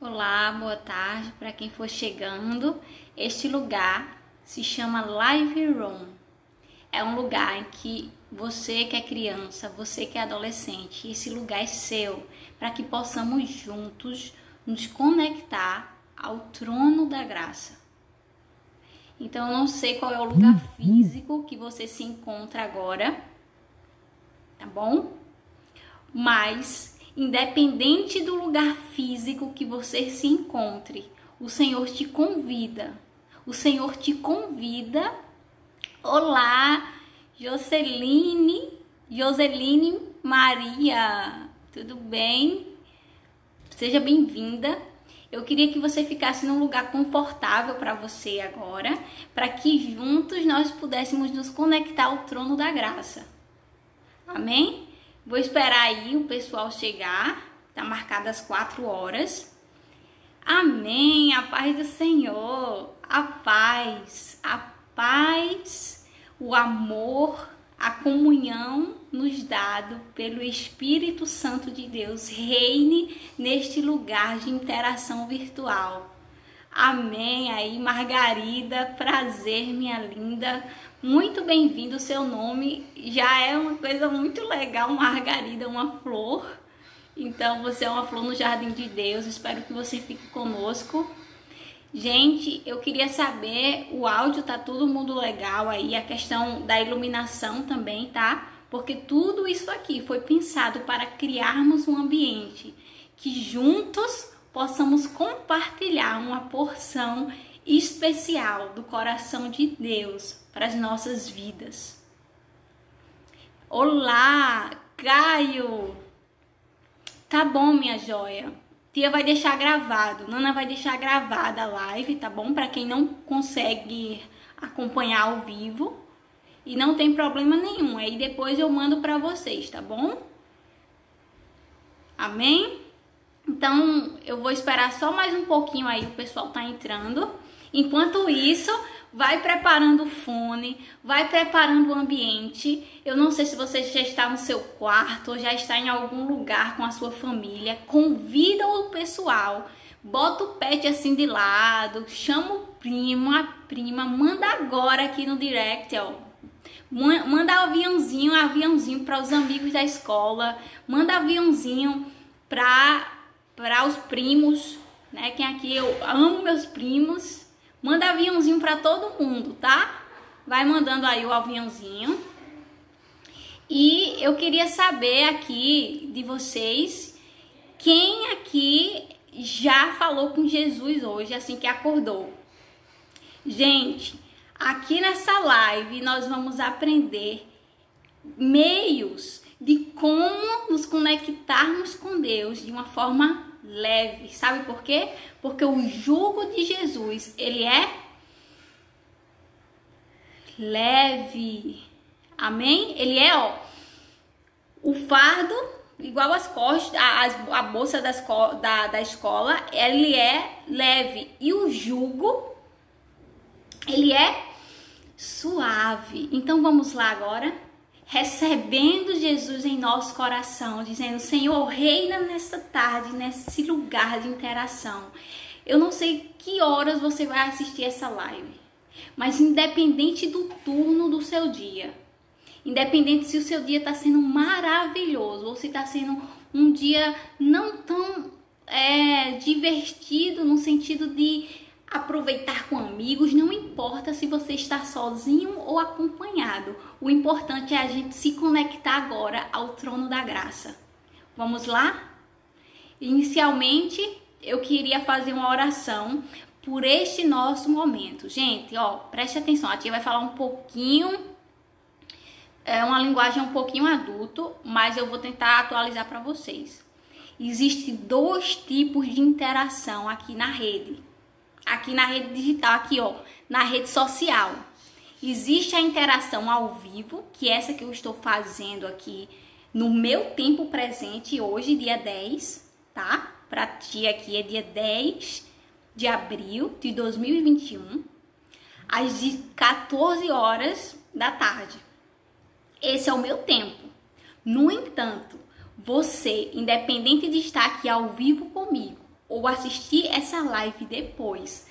Olá, boa tarde para quem for chegando. Este lugar se chama Live Room. É um lugar em que você que é criança, você que é adolescente, esse lugar é seu, para que possamos juntos nos conectar ao trono da graça. Então eu não sei qual é o lugar físico que você se encontra agora, tá bom? Mas independente do lugar físico que você se encontre, o Senhor te convida. O Senhor te convida. Olá, Joceline, Joseline Maria, tudo bem? Seja bem-vinda. Eu queria que você ficasse num lugar confortável para você agora, para que juntos nós pudéssemos nos conectar ao trono da graça. Amém? Vou esperar aí o pessoal chegar. Tá marcado às quatro horas. Amém. A paz do Senhor. A paz. A paz o amor, a comunhão nos dado pelo Espírito Santo de Deus reine neste lugar de interação virtual. Amém. Aí, Margarida, prazer, minha linda. Muito bem-vindo. Seu nome já é uma coisa muito legal, Margarida, uma flor. Então, você é uma flor no jardim de Deus. Espero que você fique conosco. Gente, eu queria saber, o áudio tá todo mundo legal aí, a questão da iluminação também, tá? Porque tudo isso aqui foi pensado para criarmos um ambiente que juntos possamos compartilhar uma porção especial do coração de Deus para as nossas vidas. Olá, Caio! Tá bom, minha joia. Tia vai deixar gravado, Nana vai deixar gravada a live, tá bom? Para quem não consegue acompanhar ao vivo. E não tem problema nenhum. Aí depois eu mando para vocês, tá bom? Amém? Então, eu vou esperar só mais um pouquinho aí, o pessoal tá entrando. Enquanto isso, vai preparando o fone, vai preparando o ambiente. Eu não sei se você já está no seu quarto ou já está em algum lugar com a sua família. Convida o pessoal, bota o pet assim de lado, chama o primo, a prima, manda agora aqui no direct, ó. Manda aviãozinho, aviãozinho para os amigos da escola, manda aviãozinho para para os primos, né? Quem aqui eu amo meus primos, Manda aviãozinho para todo mundo, tá? Vai mandando aí o aviãozinho. E eu queria saber aqui de vocês quem aqui já falou com Jesus hoje, assim que acordou. Gente, aqui nessa live nós vamos aprender meios de como nos conectarmos com Deus de uma forma leve. Sabe por quê? Porque o jugo de Jesus, ele é leve. Amém? Ele é, ó, o fardo, igual as costas, a, a bolsa da, da escola, ele é leve. E o jugo, ele é suave. Então vamos lá agora recebendo Jesus em nosso coração, dizendo: Senhor, reina nesta tarde, nesse lugar de interação. Eu não sei que horas você vai assistir essa live, mas independente do turno do seu dia, independente se o seu dia está sendo maravilhoso ou se está sendo um dia não tão é, divertido no sentido de aproveitar com amigos, não importa se você está sozinho ou acompanhado. O importante é a gente se conectar agora ao trono da graça. Vamos lá? Inicialmente, eu queria fazer uma oração por este nosso momento. Gente, ó, preste atenção, a tia vai falar um pouquinho é uma linguagem um pouquinho adulto, mas eu vou tentar atualizar para vocês. Existem dois tipos de interação aqui na rede aqui na rede digital, aqui ó, na rede social. Existe a interação ao vivo, que é essa que eu estou fazendo aqui no meu tempo presente hoje, dia 10, tá? Para ti aqui é dia 10 de abril de 2021, às 14 horas da tarde. Esse é o meu tempo. No entanto, você, independente de estar aqui ao vivo comigo ou assistir essa live depois,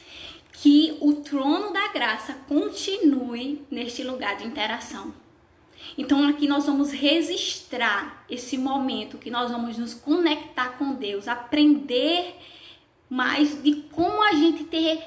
que o trono da graça continue neste lugar de interação. Então aqui nós vamos registrar esse momento que nós vamos nos conectar com Deus, aprender mais de como a gente ter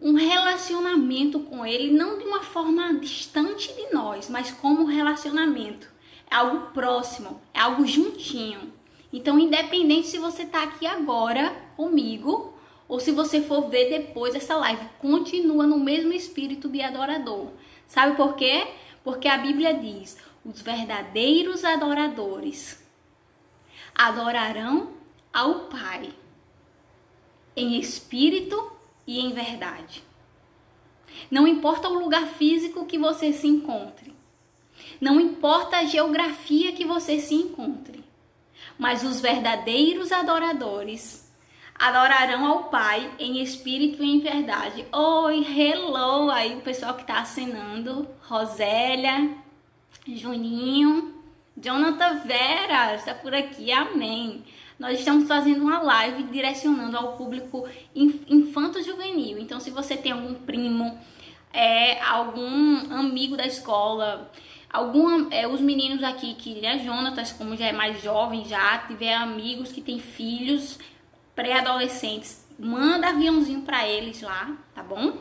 um relacionamento com Ele, não de uma forma distante de nós, mas como um relacionamento. É algo próximo, é algo juntinho. Então, independente se você está aqui agora comigo ou se você for ver depois essa live, continua no mesmo espírito de adorador. Sabe por quê? Porque a Bíblia diz: os verdadeiros adoradores adorarão ao Pai em espírito e em verdade. Não importa o lugar físico que você se encontre, não importa a geografia que você se encontre, mas os verdadeiros adoradores adorarão ao Pai em espírito e em verdade. Oi, hello aí o pessoal que está acenando, Rosélia, Juninho, Jonathan Vera está por aqui, amém nós estamos fazendo uma live direcionando ao público infanto-juvenil. Então, se você tem algum primo, é, algum amigo da escola, algum, é, os meninos aqui que né, Jonatas, como já é mais jovem, já tiver amigos que têm filhos pré-adolescentes, manda aviãozinho para eles lá, tá bom?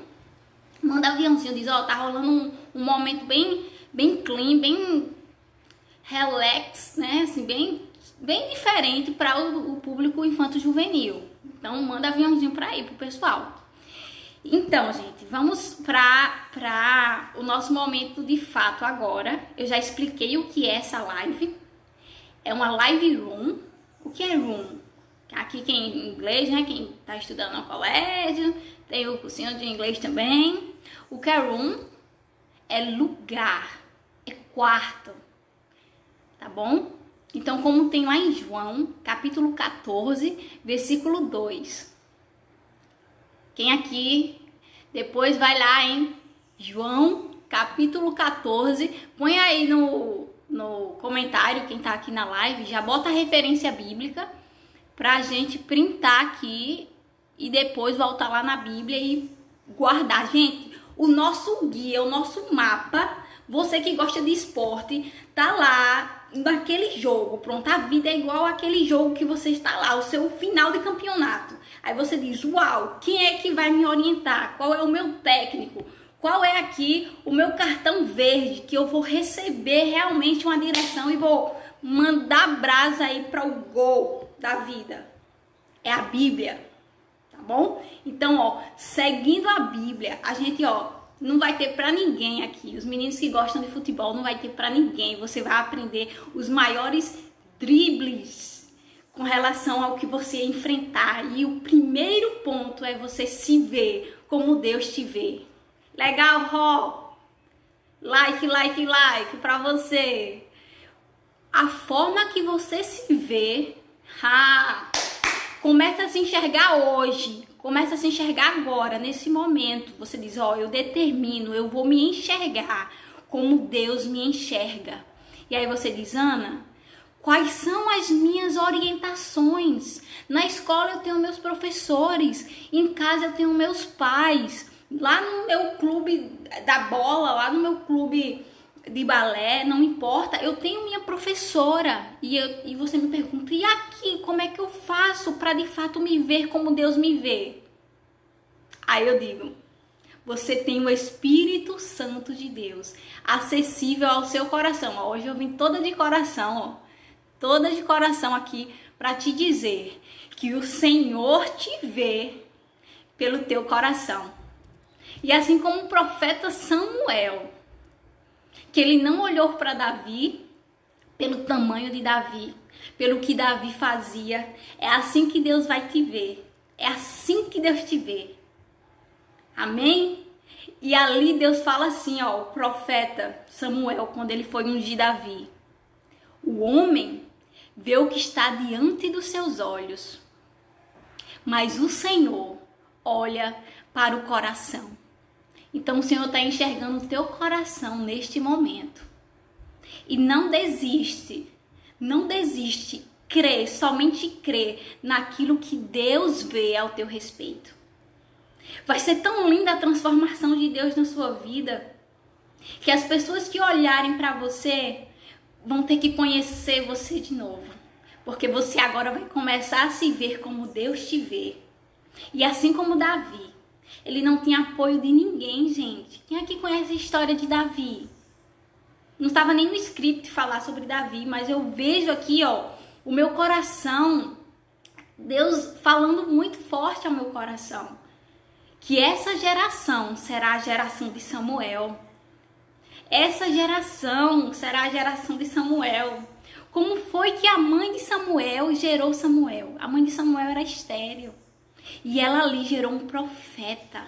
Manda aviãozinho, diz, ó, oh, tá rolando um, um momento bem, bem clean, bem relax, né? Assim, bem bem diferente para o, o, público infanto-juvenil. Então, manda aviãozinho para ir pro pessoal. Então, gente, vamos para o nosso momento de fato agora. Eu já expliquei o que é essa live. É uma live room. O que é room? Aqui quem em inglês, né? Quem está estudando no colégio, tem o cursinho de inglês também. O que é room? É lugar, é quarto, tá bom? Então, como tem lá em João, capítulo 14, versículo 2. Quem aqui depois vai lá em João, capítulo 14, põe aí no, no comentário, quem tá aqui na live, já bota a referência bíblica pra gente printar aqui e depois voltar lá na Bíblia e guardar. Gente, o nosso guia, o nosso mapa, você que gosta de esporte, tá lá naquele jogo, pronto, a vida é igual aquele jogo que você está lá, o seu final de campeonato. Aí você diz: "Uau, quem é que vai me orientar? Qual é o meu técnico? Qual é aqui o meu cartão verde que eu vou receber realmente uma direção e vou mandar brasa aí para o gol da vida?" É a Bíblia. Tá bom? Então, ó, seguindo a Bíblia, a gente, ó, não vai ter para ninguém aqui. Os meninos que gostam de futebol não vai ter para ninguém. Você vai aprender os maiores dribles com relação ao que você enfrentar. E o primeiro ponto é você se ver como Deus te vê. Legal, Ró? Like, like, like para você. A forma que você se vê, ha, começa a se enxergar hoje Começa a se enxergar agora, nesse momento. Você diz: Ó, oh, eu determino, eu vou me enxergar como Deus me enxerga. E aí você diz: Ana, quais são as minhas orientações? Na escola eu tenho meus professores, em casa eu tenho meus pais, lá no meu clube da bola, lá no meu clube de balé, não importa, eu tenho minha professora e, eu, e você me pergunta, e aqui como é que eu faço para de fato me ver como Deus me vê? Aí eu digo, você tem o Espírito Santo de Deus acessível ao seu coração. Hoje eu vim toda de coração, ó, toda de coração aqui para te dizer que o Senhor te vê pelo teu coração. E assim como o profeta Samuel, que ele não olhou para Davi pelo tamanho de Davi, pelo que Davi fazia. É assim que Deus vai te ver. É assim que Deus te vê. Amém? E ali Deus fala assim, ó, o profeta Samuel, quando ele foi ungir Davi. O homem vê o que está diante dos seus olhos, mas o Senhor olha para o coração. Então o Senhor está enxergando o teu coração neste momento. E não desiste, não desiste. Crê, somente crê naquilo que Deus vê ao teu respeito. Vai ser tão linda a transformação de Deus na sua vida que as pessoas que olharem para você vão ter que conhecer você de novo. Porque você agora vai começar a se ver como Deus te vê. E assim como Davi, ele não tinha apoio de ninguém, gente. Quem aqui conhece a história de Davi? Não estava nem no script falar sobre Davi, mas eu vejo aqui, ó, o meu coração, Deus falando muito forte ao meu coração. Que essa geração será a geração de Samuel. Essa geração será a geração de Samuel. Como foi que a mãe de Samuel gerou Samuel? A mãe de Samuel era estéril. E ela ali gerou um profeta.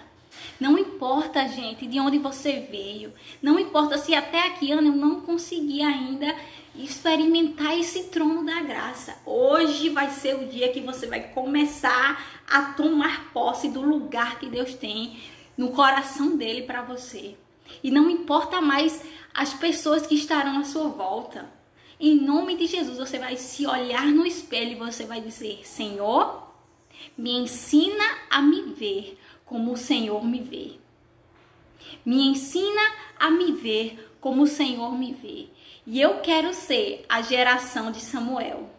Não importa, gente, de onde você veio. Não importa se até aqui, Ana, eu não consegui ainda experimentar esse trono da graça. Hoje vai ser o dia que você vai começar a tomar posse do lugar que Deus tem no coração dele para você. E não importa mais as pessoas que estarão à sua volta. Em nome de Jesus, você vai se olhar no espelho e você vai dizer: Senhor, me ensina a me ver como o Senhor me vê. Me ensina a me ver como o Senhor me vê. E eu quero ser a geração de Samuel.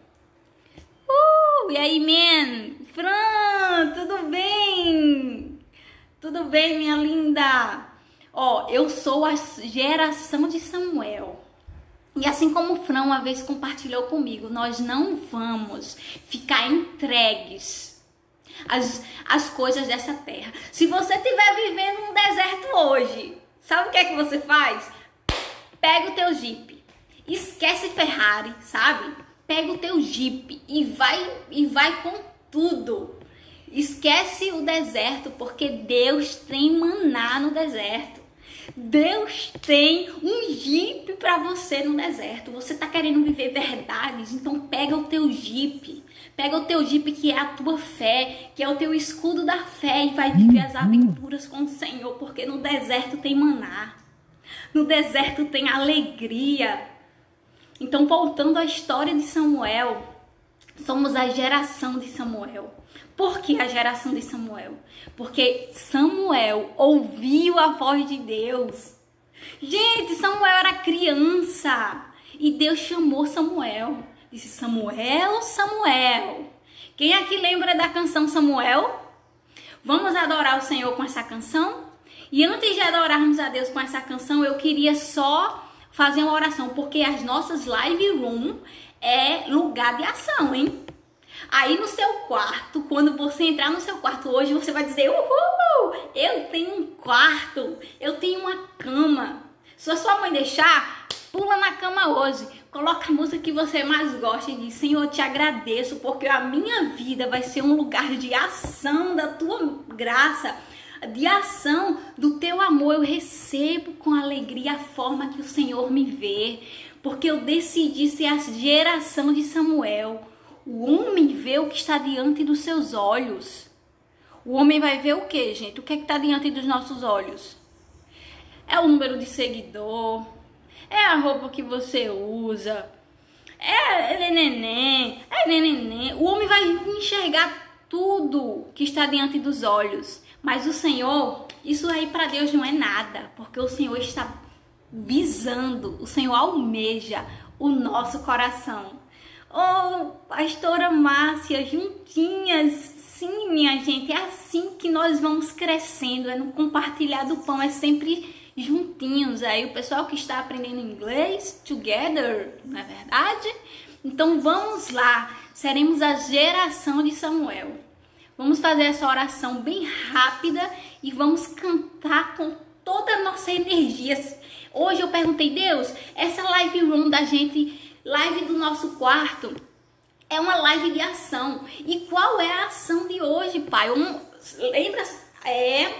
Uh, e aí, man? Fran, tudo bem? Tudo bem, minha linda? Ó, eu sou a geração de Samuel. E assim como o Fran uma vez compartilhou comigo, nós não vamos ficar entregues às, às coisas dessa terra. Se você estiver vivendo um deserto hoje, sabe o que é que você faz? Pega o teu Jeep, esquece Ferrari, sabe? Pega o teu Jeep e vai e vai com tudo. Esquece o deserto, porque Deus tem maná no deserto. Deus tem um Jeep para você no deserto. Você tá querendo viver verdades? Então pega o teu Jeep. Pega o teu Jeep que é a tua fé, que é o teu escudo da fé e vai viver as aventuras com o Senhor, porque no deserto tem maná. No deserto tem alegria. Então, voltando à história de Samuel, somos a geração de Samuel. Por que a geração de Samuel? Porque Samuel ouviu a voz de Deus. Gente, Samuel era criança e Deus chamou Samuel. Disse: Samuel, Samuel. Quem aqui lembra da canção Samuel? Vamos adorar o Senhor com essa canção? E antes de adorarmos a Deus com essa canção, eu queria só fazer uma oração, porque as nossas live room é lugar de ação, hein? Aí no seu quarto, quando você entrar no seu quarto hoje, você vai dizer: Uhul! Eu tenho um quarto, eu tenho uma cama. Se a sua mãe deixar, pula na cama hoje. Coloca a música que você mais gosta e diz: Senhor, eu te agradeço, porque a minha vida vai ser um lugar de ação da tua graça, de ação do teu amor. Eu recebo com alegria a forma que o Senhor me vê, porque eu decidi ser a geração de Samuel o homem vê o que está diante dos seus olhos. O homem vai ver o que, gente? O que é que está diante dos nossos olhos? É o número de seguidor, é a roupa que você usa, é neném, é neném. O homem vai enxergar tudo que está diante dos olhos. Mas o Senhor, isso aí para Deus não é nada, porque o Senhor está visando, o Senhor almeja o nosso coração. Oh, pastora Márcia, juntinhas. Sim, minha gente, é assim que nós vamos crescendo, é no compartilhar do pão, é sempre juntinhos. Aí o pessoal que está aprendendo inglês, together, não é verdade? Então vamos lá, seremos a geração de Samuel. Vamos fazer essa oração bem rápida e vamos cantar com toda a nossa energia. Hoje eu perguntei, Deus, essa live room da gente Live do nosso quarto é uma live de ação. E qual é a ação de hoje, pai? Um, lembra? É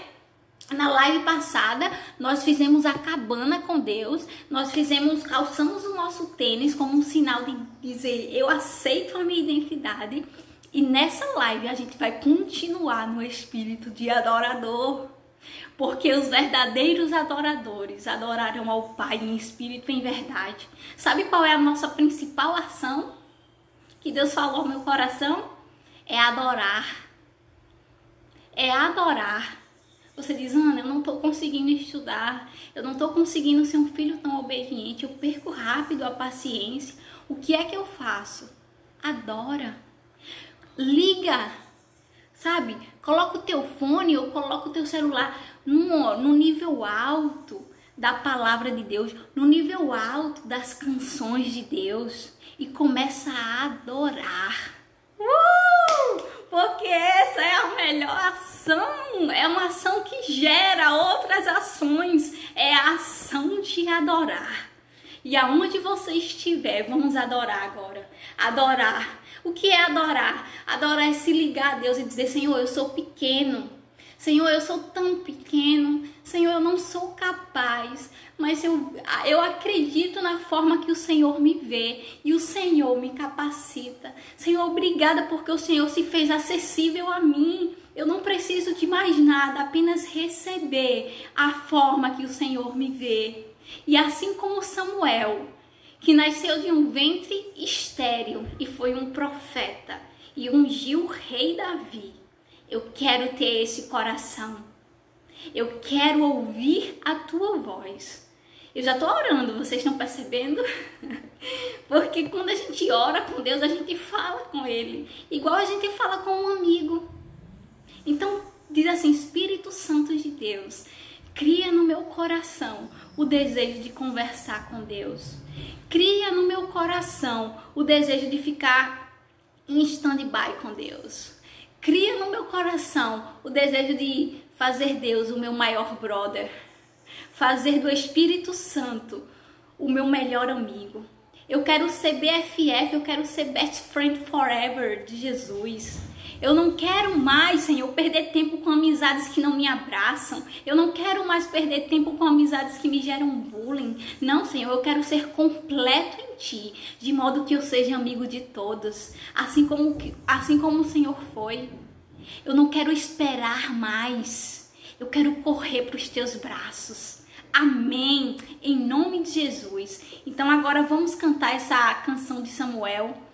na live passada, nós fizemos a cabana com Deus, nós fizemos, calçamos o nosso tênis como um sinal de dizer eu aceito a minha identidade. E nessa live a gente vai continuar no espírito de adorador. Porque os verdadeiros adoradores adorarão ao Pai em espírito e em verdade. Sabe qual é a nossa principal ação? Que Deus falou no meu coração? É adorar. É adorar. Você diz, Ana, eu não estou conseguindo estudar, eu não estou conseguindo ser um filho tão obediente, eu perco rápido a paciência. O que é que eu faço? Adora. Liga. Sabe? Coloca o teu fone ou coloca o teu celular no, no nível alto da palavra de Deus, no nível alto das canções de Deus e começa a adorar. Uh! Porque essa é a melhor ação, é uma ação que gera outras ações, é a ação de adorar. E aonde você estiver, vamos adorar agora. Adorar. O que é adorar? Adorar é se ligar a Deus e dizer: Senhor, eu sou pequeno. Senhor, eu sou tão pequeno. Senhor, eu não sou capaz. Mas eu, eu acredito na forma que o Senhor me vê e o Senhor me capacita. Senhor, obrigada porque o Senhor se fez acessível a mim. Eu não preciso de mais nada, apenas receber a forma que o Senhor me vê. E assim como Samuel, que nasceu de um ventre estéril e foi um profeta e ungiu o rei Davi eu quero ter esse coração. Eu quero ouvir a tua voz. Eu já estou orando, vocês estão percebendo? Porque quando a gente ora com Deus, a gente fala com Ele, igual a gente fala com um amigo. Então, diz assim: Espírito Santo de Deus, cria no meu coração o desejo de conversar com Deus. Cria no meu coração o desejo de ficar em stand-by com Deus. Cria no meu coração o desejo de fazer Deus o meu maior brother, fazer do Espírito Santo o meu melhor amigo. Eu quero ser BFF, eu quero ser best friend forever de Jesus. Eu não quero mais, Senhor, perder tempo com amizades que não me abraçam. Eu não quero mais perder tempo com amizades que me geram bullying. Não, Senhor, eu quero ser completo em Ti, de modo que eu seja amigo de todos, assim como, assim como o Senhor foi. Eu não quero esperar mais. Eu quero correr para os Teus braços. Amém. Em nome de Jesus. Então agora vamos cantar essa canção de Samuel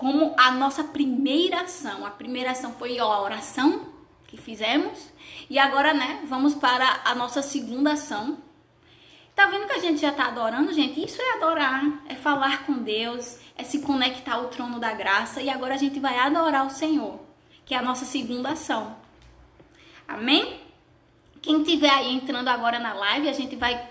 como a nossa primeira ação. A primeira ação foi a oração que fizemos. E agora, né, vamos para a nossa segunda ação. Tá vendo que a gente já tá adorando, gente? Isso é adorar, é falar com Deus, é se conectar ao trono da graça. E agora a gente vai adorar o Senhor, que é a nossa segunda ação. Amém? Quem tiver aí entrando agora na live, a gente vai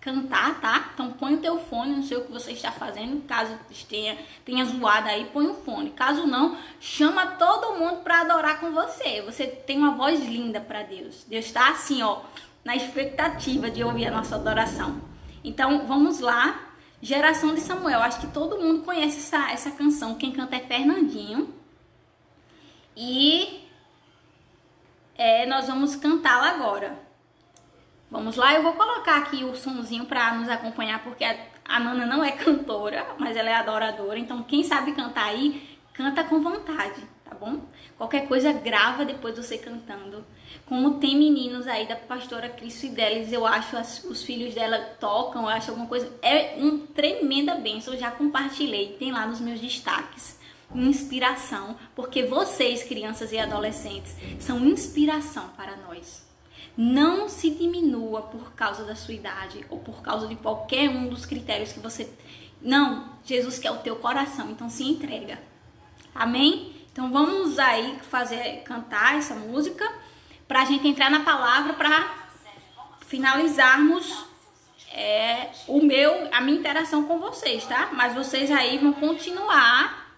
cantar, tá? Então põe o teu fone, não sei o que você está fazendo, caso tenha, tenha zoado aí, põe o fone. Caso não, chama todo mundo para adorar com você. Você tem uma voz linda para Deus. Deus está assim, ó, na expectativa de ouvir a nossa adoração. Então, vamos lá. Geração de Samuel. Acho que todo mundo conhece essa, essa canção. Quem canta é Fernandinho. E é, nós vamos cantá-la agora. Vamos lá, eu vou colocar aqui o sonzinho para nos acompanhar, porque a, a Nana não é cantora, mas ela é adoradora. Então, quem sabe cantar aí, canta com vontade, tá bom? Qualquer coisa, grava depois você cantando. Como tem meninos aí da pastora Cris Fidelis, eu acho as, os filhos dela tocam, eu acho alguma coisa. É uma tremenda bênção, eu já compartilhei, tem lá nos meus destaques inspiração, porque vocês, crianças e adolescentes, são inspiração para nós. Não se diminua por causa da sua idade ou por causa de qualquer um dos critérios que você. Não, Jesus quer o teu coração, então se entrega. Amém? Então vamos aí fazer cantar essa música para a gente entrar na palavra para finalizarmos é, o meu a minha interação com vocês, tá? Mas vocês aí vão continuar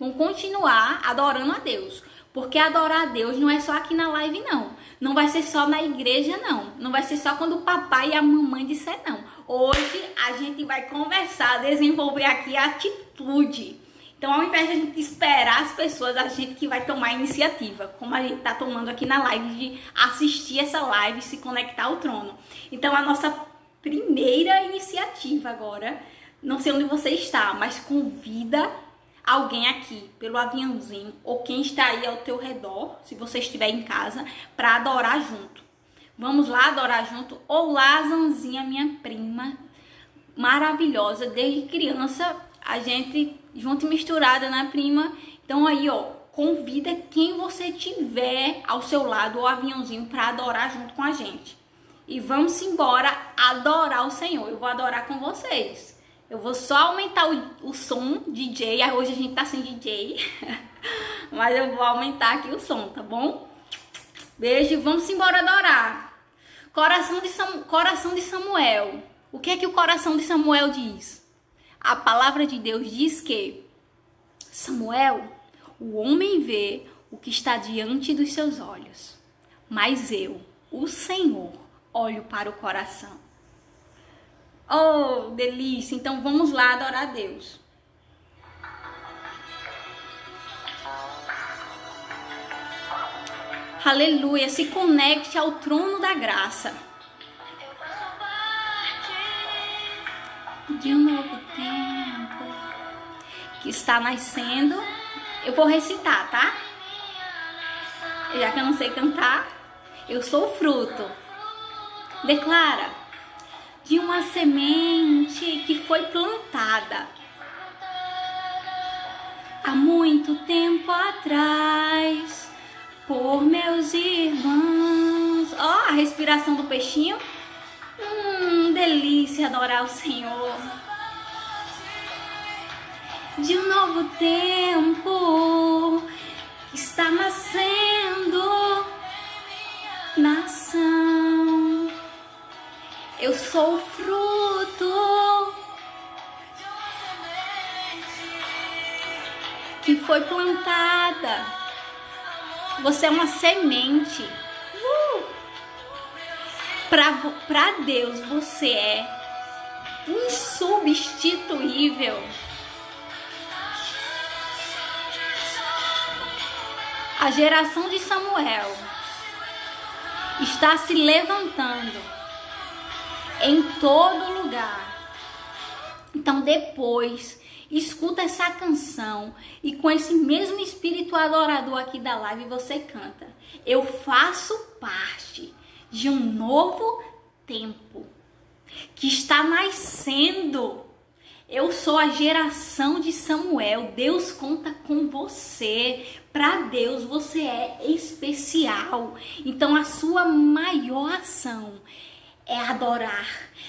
vão continuar adorando a Deus. Porque adorar a Deus não é só aqui na live, não. Não vai ser só na igreja, não. Não vai ser só quando o papai e a mamãe disser não. Hoje a gente vai conversar, desenvolver aqui a atitude. Então, ao invés de a gente esperar as pessoas, a gente que vai tomar a iniciativa, como a gente está tomando aqui na live, de assistir essa live e se conectar ao trono. Então, a nossa primeira iniciativa agora, não sei onde você está, mas convida alguém aqui pelo aviãozinho ou quem está aí ao teu redor, se você estiver em casa, para adorar junto. Vamos lá adorar junto? Ou lá, Zanzinha, minha prima, maravilhosa, desde criança, a gente junto e misturada na prima. Então aí, ó, convida quem você tiver ao seu lado, o aviãozinho, para adorar junto com a gente. E vamos embora adorar o Senhor. Eu vou adorar com vocês. Eu vou só aumentar o, o som DJ. Hoje a gente tá sem DJ. Mas eu vou aumentar aqui o som, tá bom? Beijo vamos embora adorar. Coração de, Sam, coração de Samuel. O que é que o coração de Samuel diz? A palavra de Deus diz que Samuel, o homem vê o que está diante dos seus olhos, mas eu, o Senhor, olho para o coração. Oh, delícia! Então vamos lá adorar a Deus. Aleluia! Se conecte ao trono da graça. De um novo tempo que está nascendo. Eu vou recitar, tá? Já que eu não sei cantar, eu sou fruto. Declara de uma semente que foi plantada há muito tempo atrás por meus irmãos. Ó, oh, a respiração do peixinho. Hum, delícia adorar o Senhor. De um novo tempo está nascendo sou fruto que foi plantada. Você é uma semente. Uh! Para Deus, você é insubstituível. A geração de Samuel está se levantando em todo lugar. Então depois escuta essa canção e com esse mesmo espírito adorador aqui da live você canta. Eu faço parte de um novo tempo que está nascendo. Eu sou a geração de Samuel. Deus conta com você. Para Deus você é especial. Então a sua maior ação é adorar,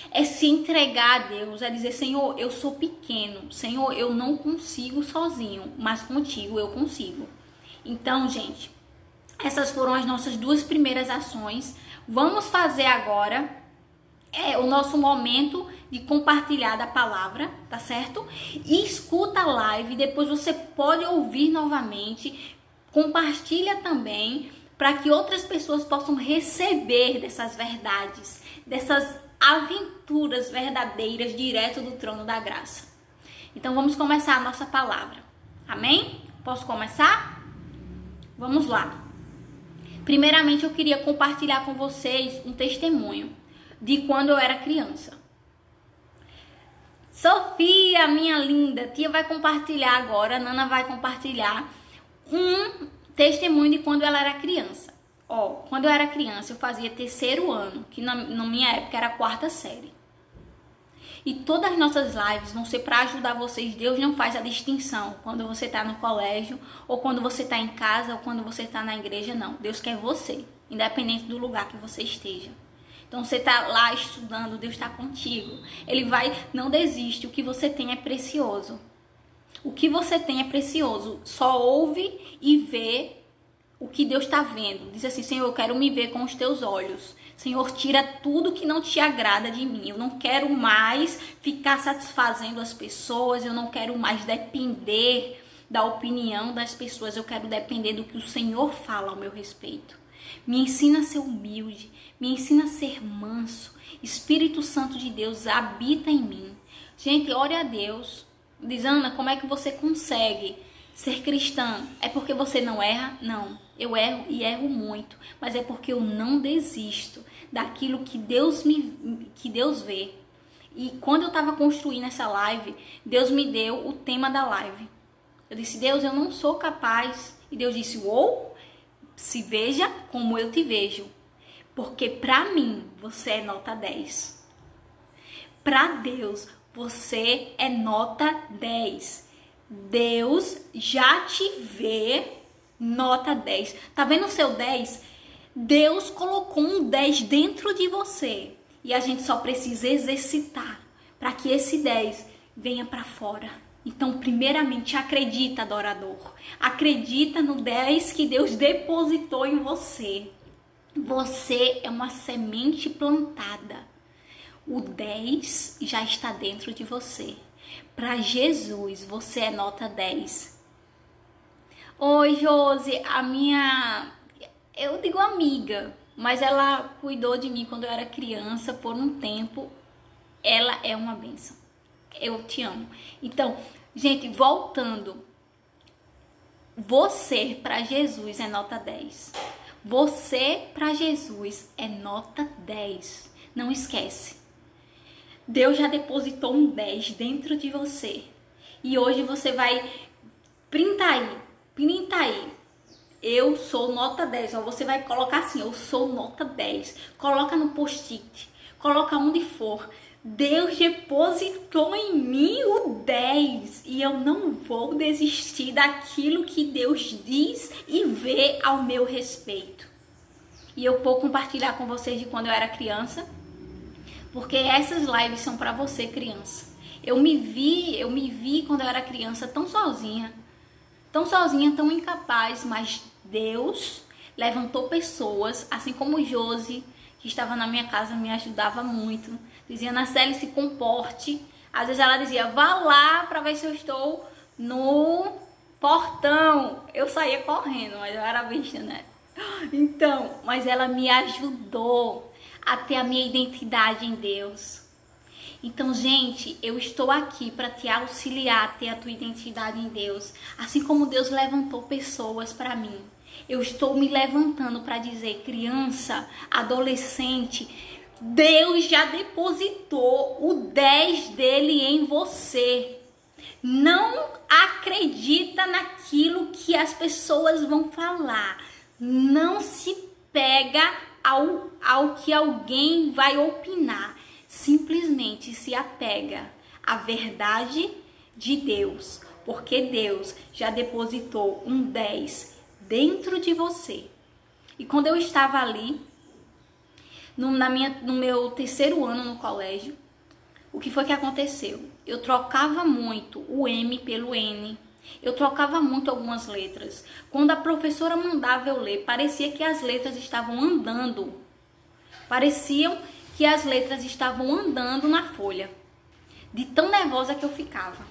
é se entregar a Deus, é dizer: Senhor, eu sou pequeno, Senhor, eu não consigo sozinho, mas contigo eu consigo. Então, gente, essas foram as nossas duas primeiras ações. Vamos fazer agora é o nosso momento de compartilhar da palavra, tá certo? E escuta a live, depois você pode ouvir novamente, compartilha também para que outras pessoas possam receber dessas verdades, dessas aventuras verdadeiras direto do trono da graça. Então vamos começar a nossa palavra. Amém? Posso começar? Vamos lá. Primeiramente eu queria compartilhar com vocês um testemunho de quando eu era criança. Sofia, minha linda, tia vai compartilhar agora, Nana vai compartilhar um testemunho de quando ela era criança. Ó, quando eu era criança, eu fazia terceiro ano, que na, na minha época era quarta série. E todas as nossas lives vão ser para ajudar vocês. Deus não faz a distinção quando você está no colégio, ou quando você está em casa, ou quando você está na igreja, não. Deus quer você, independente do lugar que você esteja. Então você está lá estudando, Deus está contigo. Ele vai, não desiste, o que você tem é precioso. O que você tem é precioso. Só ouve e vê o que Deus está vendo. Diz assim: Senhor, eu quero me ver com os teus olhos. Senhor, tira tudo que não te agrada de mim. Eu não quero mais ficar satisfazendo as pessoas. Eu não quero mais depender da opinião das pessoas. Eu quero depender do que o Senhor fala ao meu respeito. Me ensina a ser humilde. Me ensina a ser manso. Espírito Santo de Deus habita em mim. Gente, ore a Deus. Diz, Ana, como é que você consegue ser cristã? É porque você não erra? Não. Eu erro e erro muito, mas é porque eu não desisto daquilo que Deus me que Deus vê. E quando eu estava construindo essa live, Deus me deu o tema da live. Eu disse, Deus, eu não sou capaz. E Deus disse, ou se veja como eu te vejo. Porque para mim você é nota 10. Para Deus você é nota 10. Deus já te vê nota 10. Tá vendo o seu 10? Deus colocou um 10 dentro de você. E a gente só precisa exercitar para que esse 10 venha para fora. Então, primeiramente, acredita, adorador. Acredita no 10 que Deus depositou em você. Você é uma semente plantada. O 10 já está dentro de você. Para Jesus, você é nota 10. Oi, Josi, a minha. Eu digo amiga, mas ela cuidou de mim quando eu era criança por um tempo. Ela é uma benção. Eu te amo. Então, gente, voltando. Você para Jesus é nota 10. Você para Jesus é nota 10. Não esquece. Deus já depositou um 10 dentro de você. E hoje você vai printar aí. Printa aí. Eu sou nota 10. Ó, você vai colocar assim, eu sou nota 10. Coloca no post-it. Coloca onde for. Deus depositou em mim o 10 e eu não vou desistir daquilo que Deus diz e vê ao meu respeito. E eu vou compartilhar com vocês de quando eu era criança, porque essas lives são para você, criança. Eu me vi, eu me vi quando eu era criança tão sozinha, tão sozinha, tão incapaz, mas Deus levantou pessoas, assim como Josi, que estava na minha casa, me ajudava muito Dizia, Nacelle, se comporte. Às vezes ela dizia, vá lá para ver se eu estou no portão. Eu saía correndo, mas eu era bicha, né? Então, mas ela me ajudou a ter a minha identidade em Deus. Então, gente, eu estou aqui para te auxiliar a ter a tua identidade em Deus, assim como Deus levantou pessoas para mim. Eu estou me levantando para dizer, criança, adolescente, Deus já depositou o 10 dele em você. Não acredita naquilo que as pessoas vão falar. Não se pega ao, ao que alguém vai opinar. Simplesmente se apega à verdade de Deus. Porque Deus já depositou um 10 dentro de você. E quando eu estava ali, no, na minha, no meu terceiro ano no colégio, o que foi que aconteceu? Eu trocava muito o M pelo N. Eu trocava muito algumas letras. Quando a professora mandava eu ler, parecia que as letras estavam andando. Pareciam que as letras estavam andando na folha. De tão nervosa que eu ficava.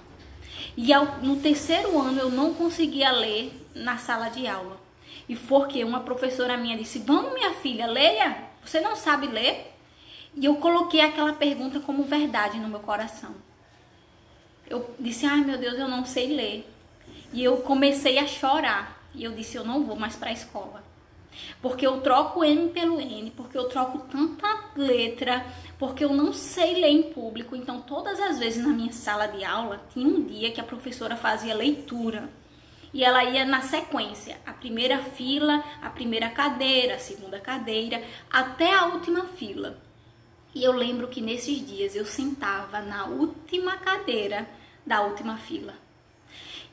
E ao, no terceiro ano eu não conseguia ler na sala de aula. E porque uma professora minha disse: Vamos, minha filha, leia. Você não sabe ler? E eu coloquei aquela pergunta como verdade no meu coração. Eu disse: "Ai, meu Deus, eu não sei ler". E eu comecei a chorar. E eu disse: "Eu não vou mais para a escola". Porque eu troco M pelo N, porque eu troco tanta letra, porque eu não sei ler em público. Então, todas as vezes na minha sala de aula, tinha um dia que a professora fazia leitura e ela ia na sequência, a primeira fila, a primeira cadeira, a segunda cadeira, até a última fila. E eu lembro que nesses dias eu sentava na última cadeira da última fila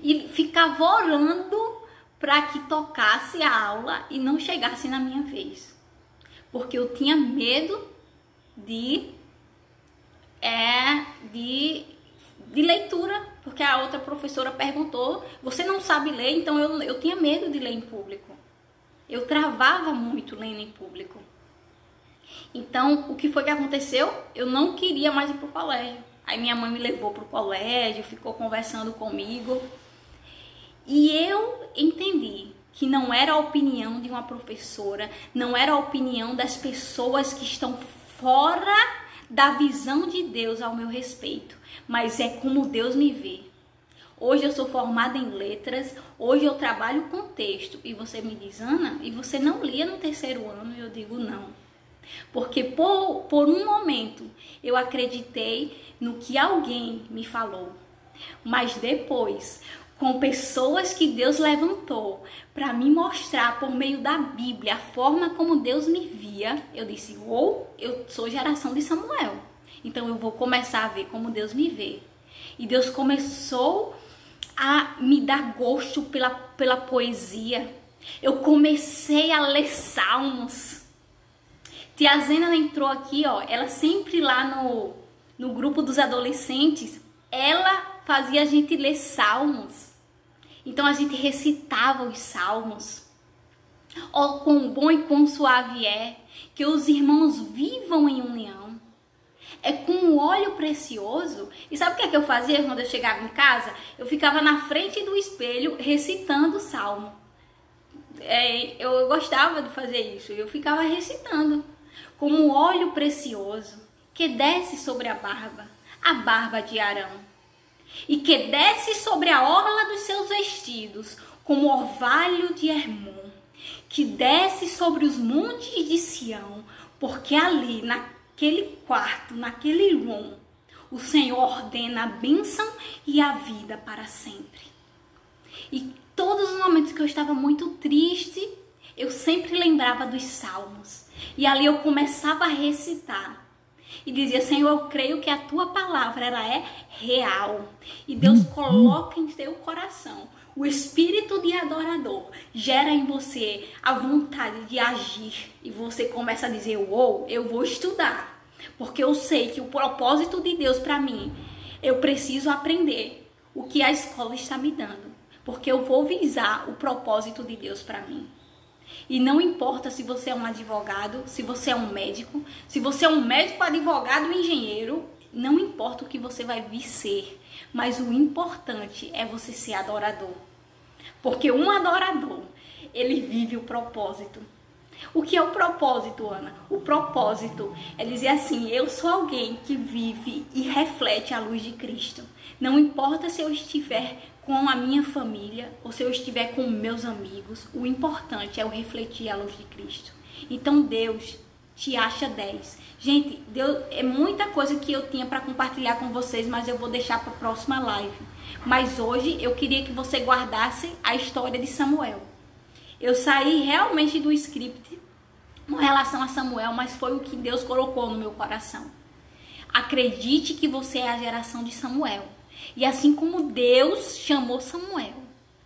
e ficava orando para que tocasse a aula e não chegasse na minha vez, porque eu tinha medo de é de, de leitura porque a outra professora perguntou: Você não sabe ler? Então eu, eu tinha medo de ler em público. Eu travava muito lendo em público. Então, o que foi que aconteceu? Eu não queria mais ir para o colégio. Aí minha mãe me levou para o colégio, ficou conversando comigo. E eu entendi que não era a opinião de uma professora, não era a opinião das pessoas que estão fora da visão de Deus ao meu respeito, mas é como Deus me vê. Hoje eu sou formada em letras, hoje eu trabalho com texto. E você me diz, Ana, e você não lia no terceiro ano? E eu digo, não. Porque por, por um momento eu acreditei no que alguém me falou. Mas depois, com pessoas que Deus levantou para me mostrar por meio da Bíblia a forma como Deus me via, eu disse: "Ou eu sou geração de Samuel". Então eu vou começar a ver como Deus me vê. E Deus começou a me dar gosto pela, pela poesia. Eu comecei a ler salmos. Tia Zena entrou aqui, ó, ela sempre lá no, no grupo dos adolescentes, ela fazia a gente ler salmos. Então a gente recitava os salmos. Ó, oh, quão bom e quão suave é que os irmãos vivam em união. É com um óleo precioso. E sabe o que, é que eu fazia quando eu chegava em casa? Eu ficava na frente do espelho recitando o salmo. É, eu gostava de fazer isso. Eu ficava recitando. Como um óleo precioso que desce sobre a barba, a barba de Arão e que desce sobre a orla dos seus vestidos, como orvalho de Hermon, que desce sobre os montes de Sião, porque ali, naquele quarto, naquele rom, o Senhor ordena a bênção e a vida para sempre. E todos os momentos que eu estava muito triste, eu sempre lembrava dos salmos. E ali eu começava a recitar e dizia: Senhor, eu creio que a tua palavra ela é real. E Deus coloca em teu coração o espírito de adorador, gera em você a vontade de agir. E você começa a dizer: Uou, eu vou estudar, porque eu sei que o propósito de Deus para mim, eu preciso aprender o que a escola está me dando, porque eu vou visar o propósito de Deus para mim. E não importa se você é um advogado, se você é um médico, se você é um médico, advogado, engenheiro, não importa o que você vai vir ser, mas o importante é você ser adorador. Porque um adorador, ele vive o propósito. O que é o propósito, Ana? O propósito é dizer assim: eu sou alguém que vive e reflete a luz de Cristo. Não importa se eu estiver com a minha família ou se eu estiver com meus amigos, o importante é eu refletir a luz de Cristo. Então Deus te acha 10. Gente, Deus, é muita coisa que eu tinha para compartilhar com vocês, mas eu vou deixar para a próxima live. Mas hoje eu queria que você guardasse a história de Samuel. Eu saí realmente do script com relação a Samuel, mas foi o que Deus colocou no meu coração. Acredite que você é a geração de Samuel. E assim como Deus chamou Samuel.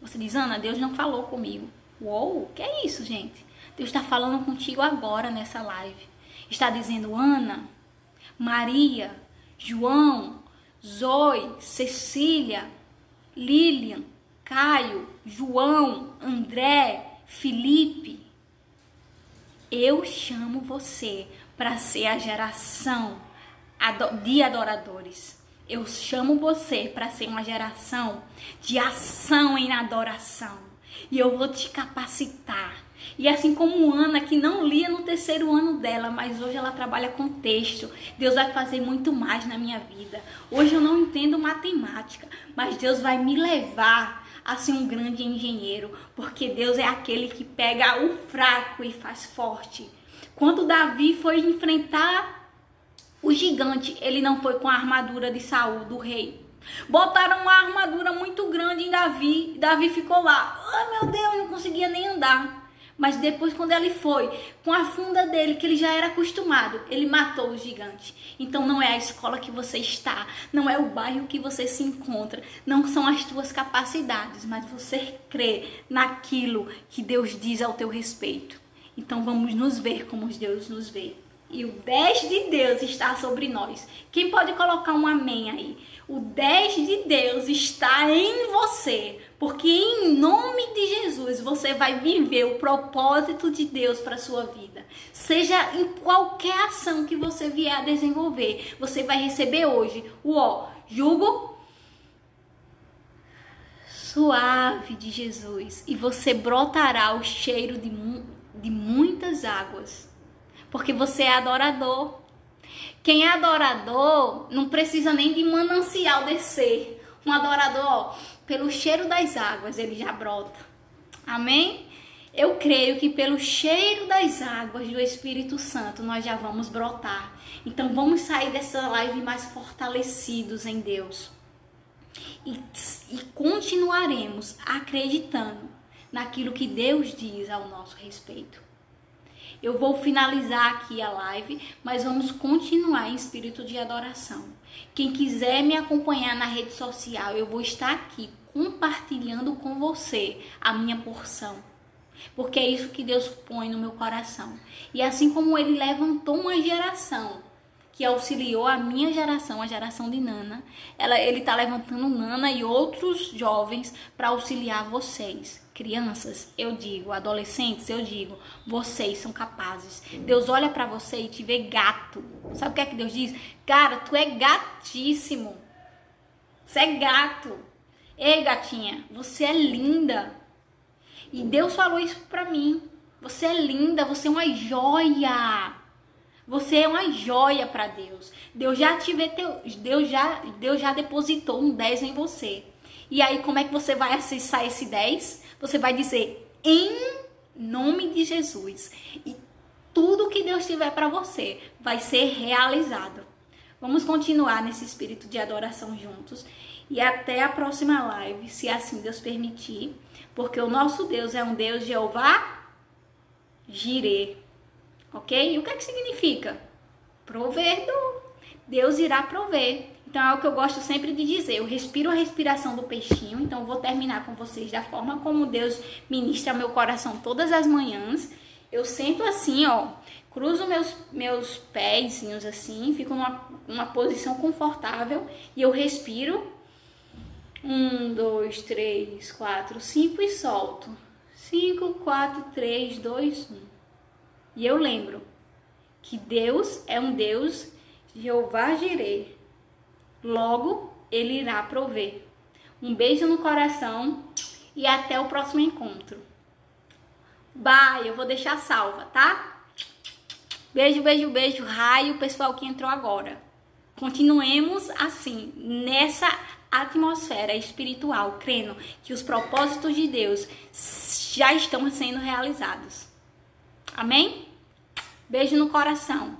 Você diz, Ana, Deus não falou comigo. Uou, que é isso, gente? Deus está falando contigo agora nessa live. Está dizendo, Ana, Maria, João, Zoe, Cecília, Lilian, Caio, João, André, Felipe. Eu chamo você para ser a geração de adoradores. Eu chamo você para ser uma geração de ação em adoração. E eu vou te capacitar. E assim como Ana, que não lia no terceiro ano dela, mas hoje ela trabalha com texto, Deus vai fazer muito mais na minha vida. Hoje eu não entendo matemática, mas Deus vai me levar a ser um grande engenheiro, porque Deus é aquele que pega o fraco e faz forte. Quando Davi foi enfrentar o gigante, ele não foi com a armadura de Saul, do rei. Botaram uma armadura muito grande em Davi. Davi ficou lá. Ah, meu Deus, não conseguia nem andar. Mas depois, quando ele foi, com a funda dele, que ele já era acostumado, ele matou o gigante. Então, não é a escola que você está, não é o bairro que você se encontra, não são as tuas capacidades, mas você crê naquilo que Deus diz ao teu respeito. Então, vamos nos ver como Deus nos vê e o 10 de Deus está sobre nós. Quem pode colocar um amém aí? O 10 de Deus está em você, porque em nome de Jesus você vai viver o propósito de Deus para sua vida. Seja em qualquer ação que você vier a desenvolver, você vai receber hoje o ó, jugo suave de Jesus e você brotará o cheiro de, de muitas águas porque você é adorador. Quem é adorador não precisa nem de manancial descer. Um adorador, ó, pelo cheiro das águas, ele já brota. Amém? Eu creio que pelo cheiro das águas do Espírito Santo nós já vamos brotar. Então vamos sair dessa live mais fortalecidos em Deus. E, e continuaremos acreditando naquilo que Deus diz ao nosso respeito. Eu vou finalizar aqui a live, mas vamos continuar em espírito de adoração. Quem quiser me acompanhar na rede social, eu vou estar aqui compartilhando com você a minha porção. Porque é isso que Deus põe no meu coração. E assim como ele levantou uma geração que auxiliou a minha geração, a geração de Nana, ela, ele está levantando Nana e outros jovens para auxiliar vocês. Crianças, eu digo, adolescentes, eu digo, vocês são capazes. Deus olha para você e te vê gato. Sabe o que é que Deus diz? Cara, tu é gatíssimo. Você é gato. Ei, gatinha, você é linda. E Deus falou isso para mim. Você é linda, você é uma joia. Você é uma joia para Deus. Deus já te teu, Deus já, Deus já depositou um 10 em você. E aí como é que você vai acessar esse 10? Você vai dizer em nome de Jesus. E tudo que Deus tiver para você vai ser realizado. Vamos continuar nesse espírito de adoração juntos e até a próxima live, se assim Deus permitir, porque o nosso Deus é um Deus Jeová Jireh. OK? E o que é que significa? Provedor. Deus irá prover. Então é o que eu gosto sempre de dizer. Eu respiro a respiração do peixinho. Então eu vou terminar com vocês da forma como Deus ministra meu coração todas as manhãs. Eu sento assim, ó, cruzo meus, meus pés assim, fico numa, numa posição confortável e eu respiro. Um, dois, três, quatro, cinco e solto. Cinco, quatro, três, dois, um. E eu lembro que Deus é um Deus Jeová Jireh Logo, ele irá prover. Um beijo no coração e até o próximo encontro. Bye, eu vou deixar salva, tá? Beijo, beijo, beijo, raio, pessoal que entrou agora. Continuemos assim, nessa atmosfera espiritual, crendo que os propósitos de Deus já estão sendo realizados. Amém? Beijo no coração.